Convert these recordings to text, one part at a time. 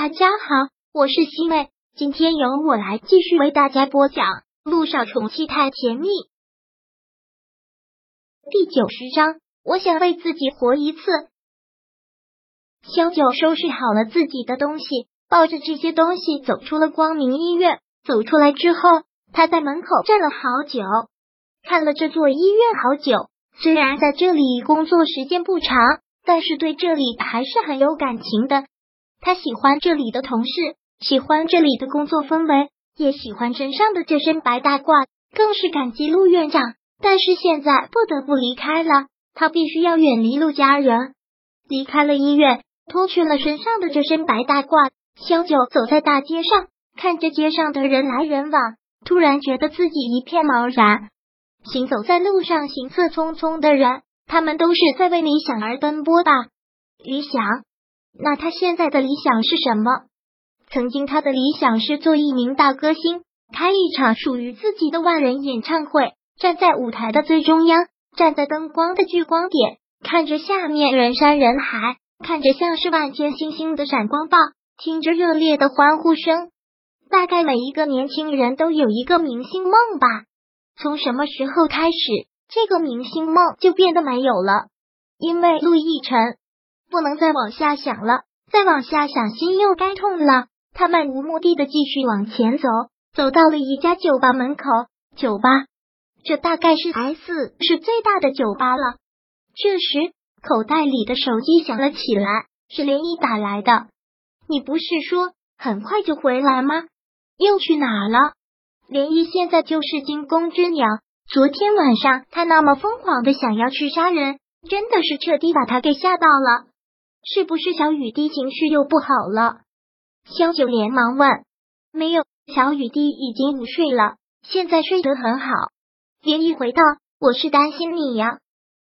大家好，我是西妹，今天由我来继续为大家播讲《路上宠妻太甜蜜》第九十章。我想为自己活一次。萧九收拾好了自己的东西，抱着这些东西走出了光明医院。走出来之后，他在门口站了好久，看了这座医院好久。虽然在这里工作时间不长，但是对这里还是很有感情的。他喜欢这里的同事，喜欢这里的工作氛围，也喜欢身上的这身白大褂，更是感激陆院长。但是现在不得不离开了，他必须要远离陆家人，离开了医院，脱去了身上的这身白大褂。萧九走在大街上，看着街上的人来人往，突然觉得自己一片茫然。行走在路上，行色匆匆的人，他们都是在为理想而奔波吧？理想。那他现在的理想是什么？曾经他的理想是做一名大歌星，开一场属于自己的万人演唱会，站在舞台的最中央，站在灯光的聚光点，看着下面人山人海，看着像是万千星星的闪光棒，听着热烈的欢呼声。大概每一个年轻人都有一个明星梦吧？从什么时候开始，这个明星梦就变得没有了？因为陆亦辰。不能再往下想了，再往下想心又该痛了。他漫无目的的继续往前走，走到了一家酒吧门口。酒吧，这大概是 S 是最大的酒吧了。这时，口袋里的手机响了起来，是连毅打来的。你不是说很快就回来吗？又去哪了？连毅现在就是惊弓之鸟。昨天晚上他那么疯狂的想要去杀人，真的是彻底把他给吓到了。是不是小雨滴情绪又不好了？萧九连忙问。没有，小雨滴已经午睡了，现在睡得很好。连毅回道：“我是担心你呀，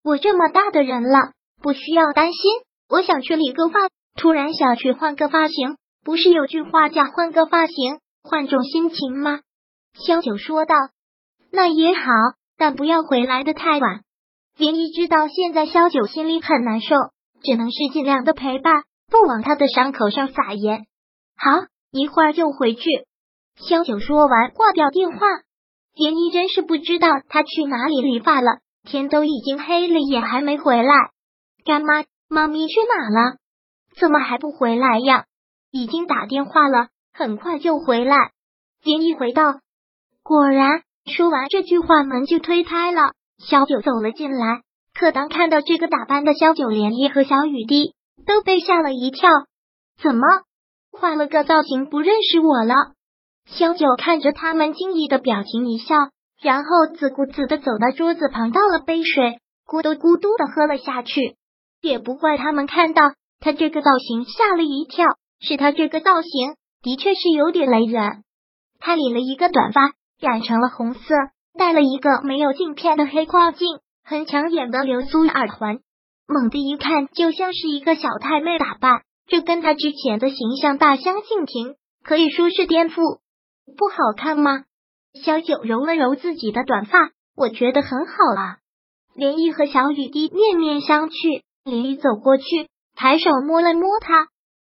我这么大的人了，不需要担心。我想去理个发，突然想去换个发型。不是有句话叫‘换个发型，换种心情’吗？”萧九说道：“那也好，但不要回来的太晚。”连毅知道现在萧九心里很难受。只能是尽量的陪伴，不往他的伤口上撒盐。好，一会儿就回去。萧九说完，挂掉电话。田一真是不知道他去哪里理发了，天都已经黑了，也还没回来。干妈，妈咪去哪了？怎么还不回来呀？已经打电话了，很快就回来。田一回道。果然，说完这句话，门就推开了，小九走了进来。可当看到这个打扮的萧九连衣和小雨滴，都被吓了一跳。怎么换了个造型，不认识我了？萧九看着他们惊异的表情一笑，然后自顾自的走到桌子旁，倒了杯水，咕嘟咕嘟的喝了下去。也不怪他们看到他这个造型吓了一跳，是他这个造型的确是有点雷人。他理了一个短发，染成了红色，戴了一个没有镜片的黑框镜。很抢眼的流苏耳环，猛地一看就像是一个小太妹打扮，这跟她之前的形象大相径庭，可以说是颠覆。不好看吗？小九揉了揉自己的短发，我觉得很好啊。林毅和小雨滴面面相觑，林毅走过去，抬手摸了摸他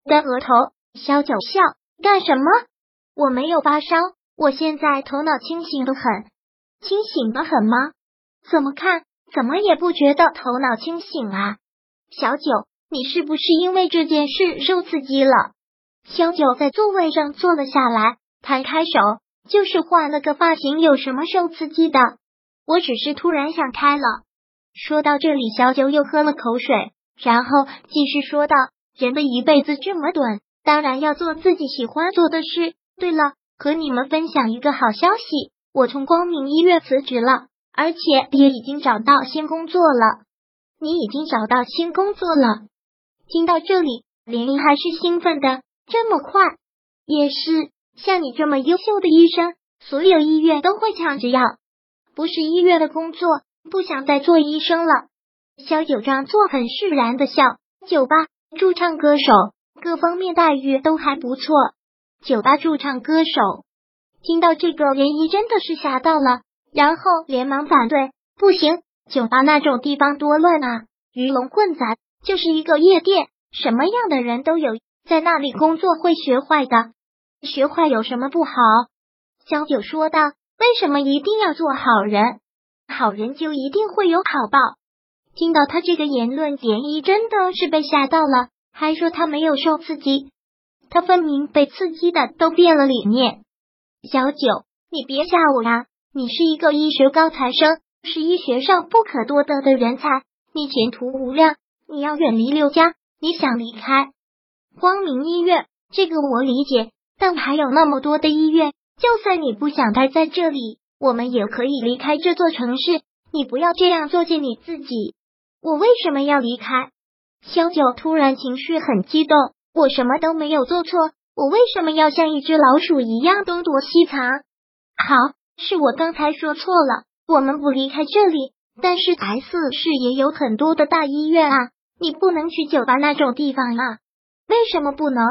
的额头。小九笑，干什么？我没有发烧，我现在头脑清醒的很，清醒的很吗？怎么看？怎么也不觉得头脑清醒啊，小九，你是不是因为这件事受刺激了？小九在座位上坐了下来，摊开手，就是换了个发型，有什么受刺激的？我只是突然想开了。说到这里，小九又喝了口水，然后继续说道：“人的一辈子这么短，当然要做自己喜欢做的事。对了，和你们分享一个好消息，我从光明医院辞职了。”而且也已经找到新工作了。你已经找到新工作了？听到这里，连依还是兴奋的。这么快？也是，像你这么优秀的医生，所有医院都会抢着要。不是医院的工作，不想再做医生了。萧九章做很释然的笑。酒吧驻唱歌手，各方面待遇都还不错。酒吧驻唱歌手，听到这个，连依真的是吓到了。然后连忙反对，不行，酒吧那种地方多乱啊，鱼龙混杂，就是一个夜店，什么样的人都有，在那里工作会学坏的。学坏有什么不好？小九说道。为什么一定要做好人？好人就一定会有好报。听到他这个言论，简一真的是被吓到了，还说他没有受刺激，他分明被刺激的都变了理念。小九，你别吓我啊！你是一个医学高材生，是医学上不可多得的人才，你前途无量。你要远离刘家，你想离开光明医院，这个我理解，但还有那么多的医院。就算你不想待在这里，我们也可以离开这座城市。你不要这样作践你自己。我为什么要离开？萧九突然情绪很激动。我什么都没有做错，我为什么要像一只老鼠一样东躲西藏？好，是我刚才说错了。我们不离开这里，但是 S 市也有很多的大医院啊，你不能去酒吧那种地方啊？为什么不能？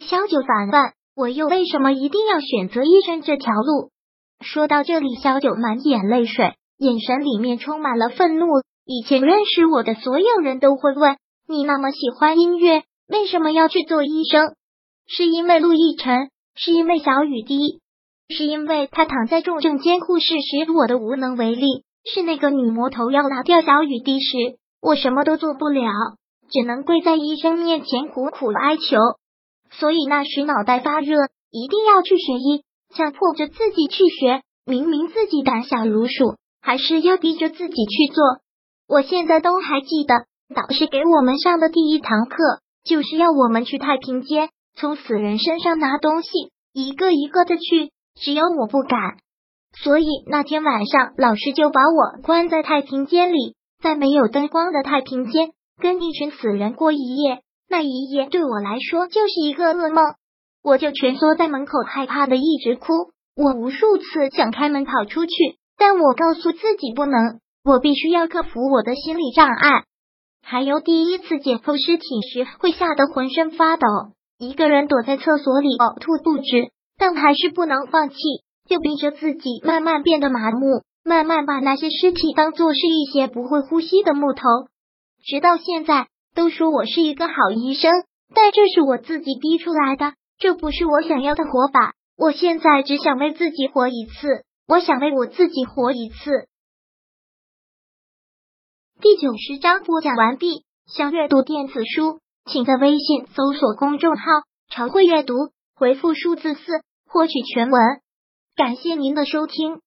萧九反问。我又为什么一定要选择医生这条路？说到这里，小九满眼泪水，眼神里面充满了愤怒。以前认识我的所有人都会问你那么喜欢音乐，为什么要去做医生？是因为陆亦辰？是因为小雨滴？是因为他躺在重症监护室时我的无能为力？是那个女魔头要拿掉小雨滴时，我什么都做不了，只能跪在医生面前苦苦哀求。所以那时脑袋发热，一定要去学医，强迫着自己去学。明明自己胆小如鼠，还是要逼着自己去做。我现在都还记得，导师给我们上的第一堂课，就是要我们去太平间，从死人身上拿东西，一个一个的去。只有我不敢，所以那天晚上，老师就把我关在太平间里，在没有灯光的太平间，跟一群死人过一夜。那一夜对我来说就是一个噩梦，我就蜷缩在门口，害怕的一直哭。我无数次想开门跑出去，但我告诉自己不能，我必须要克服我的心理障碍。还有第一次解剖尸体时，会吓得浑身发抖，一个人躲在厕所里呕吐不止，但还是不能放弃，就逼着自己慢慢变得麻木，慢慢把那些尸体当做是一些不会呼吸的木头，直到现在。都说我是一个好医生，但这是我自己逼出来的，这不是我想要的活法。我现在只想为自己活一次，我想为我自己活一次。第九十章播讲完毕。想阅读电子书，请在微信搜索公众号“常会阅读”，回复数字四获取全文。感谢您的收听。